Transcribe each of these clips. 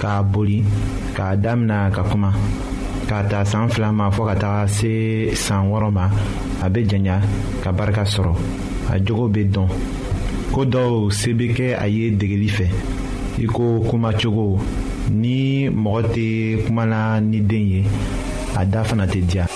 k'a boli k'a damina ka kuma k'a ta san fila ma fɔɔ ka taga se san wɔɔrɔ ma a bɛ janya ka barika sɔrɔ a jogo bɛ dɔn ko dɔw se bɛ kɛ a ye degeli fɛ i ko kuma cogo ni mɔgɔ tɛ kuma na ni den ye a da fana tɛ diya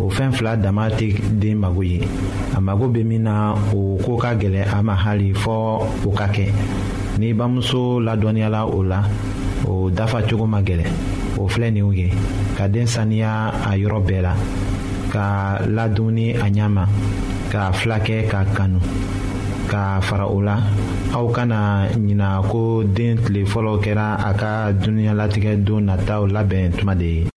o fɛn fila dama tɛ den mago ye a mago bɛ min na o ko ka gɛlɛn a ma hali fɔ o ka kɛ ni bamuso ladɔnniyala o la o dafa cogo ma gɛlɛn o filɛ ninw ye ka den saniya a yɔrɔ bɛɛ la ka ladumuni a ɲɛ ma ka fila kɛ ka kanu ka fara o la aw kana ɲina ko den tile fɔlɔ kɛra a ka dunuya latigɛ don nataw labɛn tuma de ye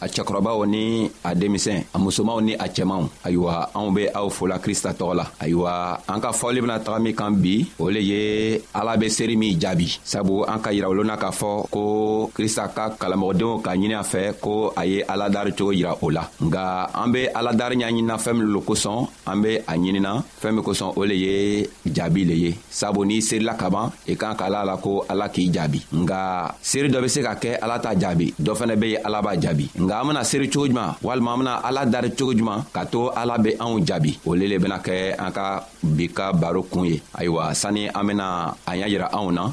a cɛkɔrɔbaw ni a denmisɛn a musomanw ni a cɛmanw ayiwa anw be aw fola krista tɔgɔ la ayiwa an ka fɔli bena taga min kan bi o le ye ala be seeri min jaabi sabu an ka yirawolo na k'a fɔ ko krista ka kalamɔgɔdenw ka ɲini a fɛ ko a ye aladari cogo yira o la nga an be aladari ɲaɲinina fɛɛn min lo kosɔn an be a ɲinina fɛɛn min kosɔn o le ye jaabi le ye sabu n'i serila kaban i kan ka ala la ko ala k'i jaabi nka seri dɔ be se ka kɛ ala t'a jaabi dɔ fɛnɛ be ye ala b'a jaabi nka an bena seri cogo juman walima an bena ala dari cogo juman ka to ala be anw jaabi o le le bena kɛ an ka bi ka baro kun ye ayiwa sanni an bena a y'a yira anw na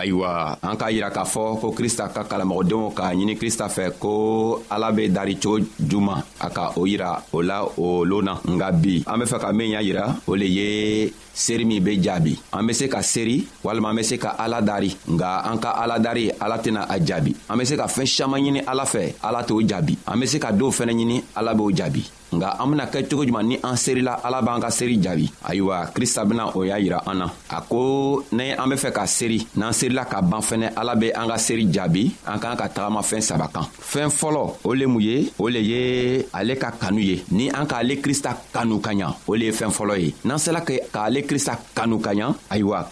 ayiwa an k'a yira k'a fɔ ko krista ka kalamɔgɔdenw k'a ɲini krista fɛ ko ala be dari cogo juman a ka o yira o la o loon na nga bi an be fɛ ka min y'a yira o le ye seri min be jaabi an be se ka seri walima an be se ka ala dari nga an ka ala dari ala tɛna a jaabi an be se ka fɛɛn siaman ɲini ala fɛ ala t'o jaabi an be se ka doow fɛnɛ ɲini ala b'o jaabi nka an bena kɛ cogo juman ni an serila ala b'an ka seri jaabi ayiwa krista bena o y'a yira an na a ko ni an be fɛ ka seri n'an serila ka ban fɛnɛ ala be an ka seri jaabi an k'an ka tagamafɛn saba kan fɛɛn fɔlɔ o le mun ye o le ye ale ka kanu ye ni an k'ale krista kanu ka ɲa o le ye fɛɛn fɔlɔ ye n'an sela k'ale krista kanu ka ɲa ayiwa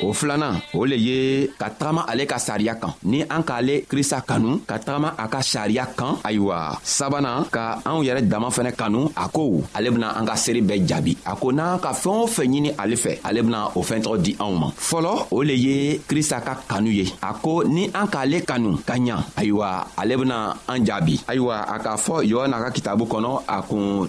o filanan o le ye ka tagama ale ka sariya kan ni an k'ale krista kanu ka tagama a ka sariya kan ayiwa sabanan ka anw yɛrɛ dama fɛnɛ kanu a ko ale bena an ka seere bɛɛ jaabi a ko n'an ka fɛɛn o fɛn ɲini ale fɛ ale bena o fɛn tɔgɔ di anw ma fɔlɔ o le ye krista ka kanu ye a ko ni an k'ale kanu ka ɲa ayiwa ale bena an jaabi ayiwa a k'a fɔ yohana ka kitabu kɔnɔ a kun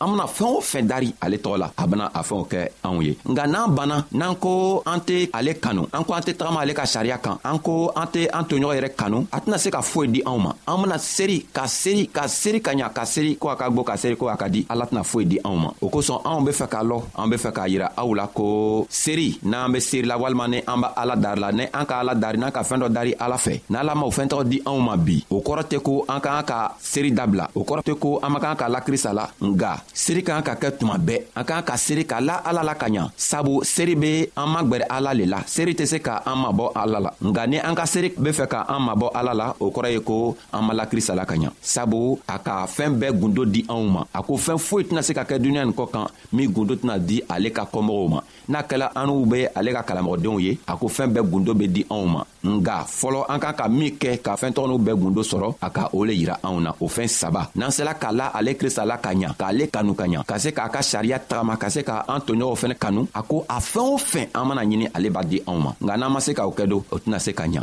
an bena fɛɛn o fɛn dari ale tɔgɔ la a bena a fɛnw kɛ anw ye nka n'an banna n'an ko an tɛ ale kanu an ko an tɛ tagama ale ka sariya kan an ko an tɛ an toɲɔgɔn yɛrɛ kanu a tɛna se ka foyi di anw ma an bena seri ka seri ka seri ka ɲa ka seri ko a ka gwo ka seri ko a ka di ala tɛna foyi di anw ma o kosɔn anw be fɛ k'a lɔ an be fɛ k'a yira aw la ko seri n'an be seri la walima ni an b' ala dari la ni an ka ala dari n'an ka fɛɛn dɔ dari ala fɛ n'ala ma o fɛɛntɔgɔ di anw ma bi o kɔrɔ tɛ ko an k'an ka seri dabila o kɔrɔ tɛ ko an man kan ka la krista la nga seri kan ka kɛ tuma bɛɛ an kan ka seri ka la ala la ka ɲa sabu seri be an magwɛrɛ ala le la seri tɛ se ka an mabɔ ala la nga ni an ka seri be fɛ ka an mabɔ ala la o kɔrɔ ye ko an ma la krista la ka ɲa sabu a ka fɛɛn bɛɛ gundo di anw ma a ko fɛɛn foyi tɛna se ka kɛ duniɲa nin kɔ kan min gundo tɛna di ale ka kɔmɔgɔw ma n'a kɛla an'u be ale ka kalamɔgɔdenw ye a ko fɛɛn bɛɛ gundo be di anw ma nga fɔlɔ an kan ka min kɛ ka fɛɛn tɔgɔninw bɛɛ gundo sɔrɔ a ka o le yira anw na o fɛɛn saba n'an sela k'a la ale krista la ka ɲa k'ale kanu ka ɲa ka se k'a ka sariya tagama ka se ka an toɲɔgɔnw fɛnɛ kanu a ko a fɛɛn o fɛn an mana ɲini ale b'a di anw ma nka n'an ma se k'o kɛ don o tɛna se ka ɲa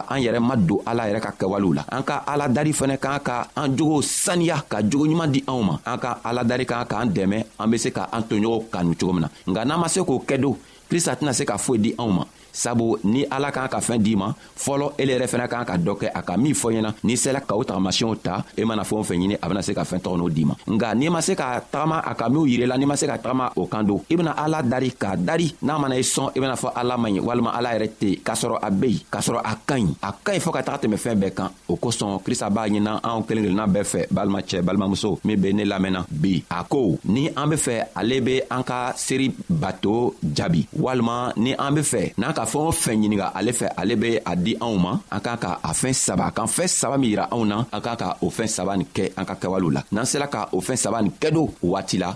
an yɛrɛ ma don ala yɛrɛ ka kɛwalew la an ka ala dari fɛnɛ kan ka an jogow saniya ka jogo ɲuman di anw ma an ka ala dari kan k'an dɛmɛ an be se ka an toɲɔgɔnw kanu cogo min na nka n'an ma se k'o kɛ don krista tɛna se ka foyi di anw ma sabu ni ala kan ka fɛn d'i ma fɔlɔ ele yɛrɛ fɛnɛ kan ka dɔ kɛ a ka min fɔ ɲɛna n'i sela ka o tagamasiyɛnw ta i e mana fɛn o fɛn ɲini a bena se ka fɛɛn tɔgɔ n'o d'i ma nka n'i ma se ka tagama a ka minw yirela n'i ma se ka tagama o kan don i bena ala dari k'a dari n'a mana i sɔn i bena fɔ ala man ɲi walima ala yɛrɛ tɛ k'a sɔrɔ a be yen k'a sɔrɔ a ka ɲi a ka ɲi fɔɔ ka taga tɛmɛ fɛɛn bɛɛ kan o kosɔn krista b'a ɲinan anw kelen kelenna bɛɛ fɛ balimacɛ balimamuso min be ne lamɛnna bi a ko ni an be fɛ ale be an ka seri bato jaabi walima ni an be fɛ n'a ka fɛɛn o fɛn ɲininga ale fɛ ale be a di anw ma an k'a ka a fɛɛn saba kan fɛɛn saba min yira anw na an k'a ka o fɛɛn saba nin kɛ an ka kɛwalew la n'an sela ka o fɛɛn saba nin kɛdo waati la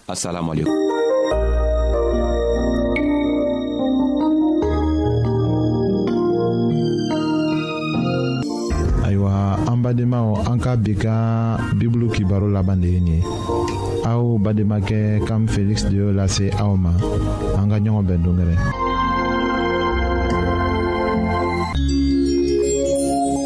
assalamu alaikum ayiwa an badenmaw an ka bi ka bibulu kibaro laban de ye nin ye aw bademakɛ kam feliksi de y'o lase aw ma an ka ɲɔgɔn bɛn dongɛrɛ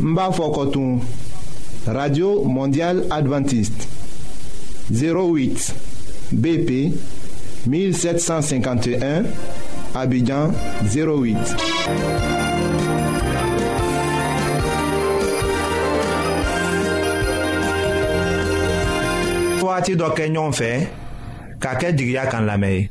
n b'a fɔ kɔtun radio mondial adventiste 08 bp 1751 abidjan 08 wagati dɔ kɛ ɲɔgɔn fɛ ka kɛ jigiya kan lamɛn ye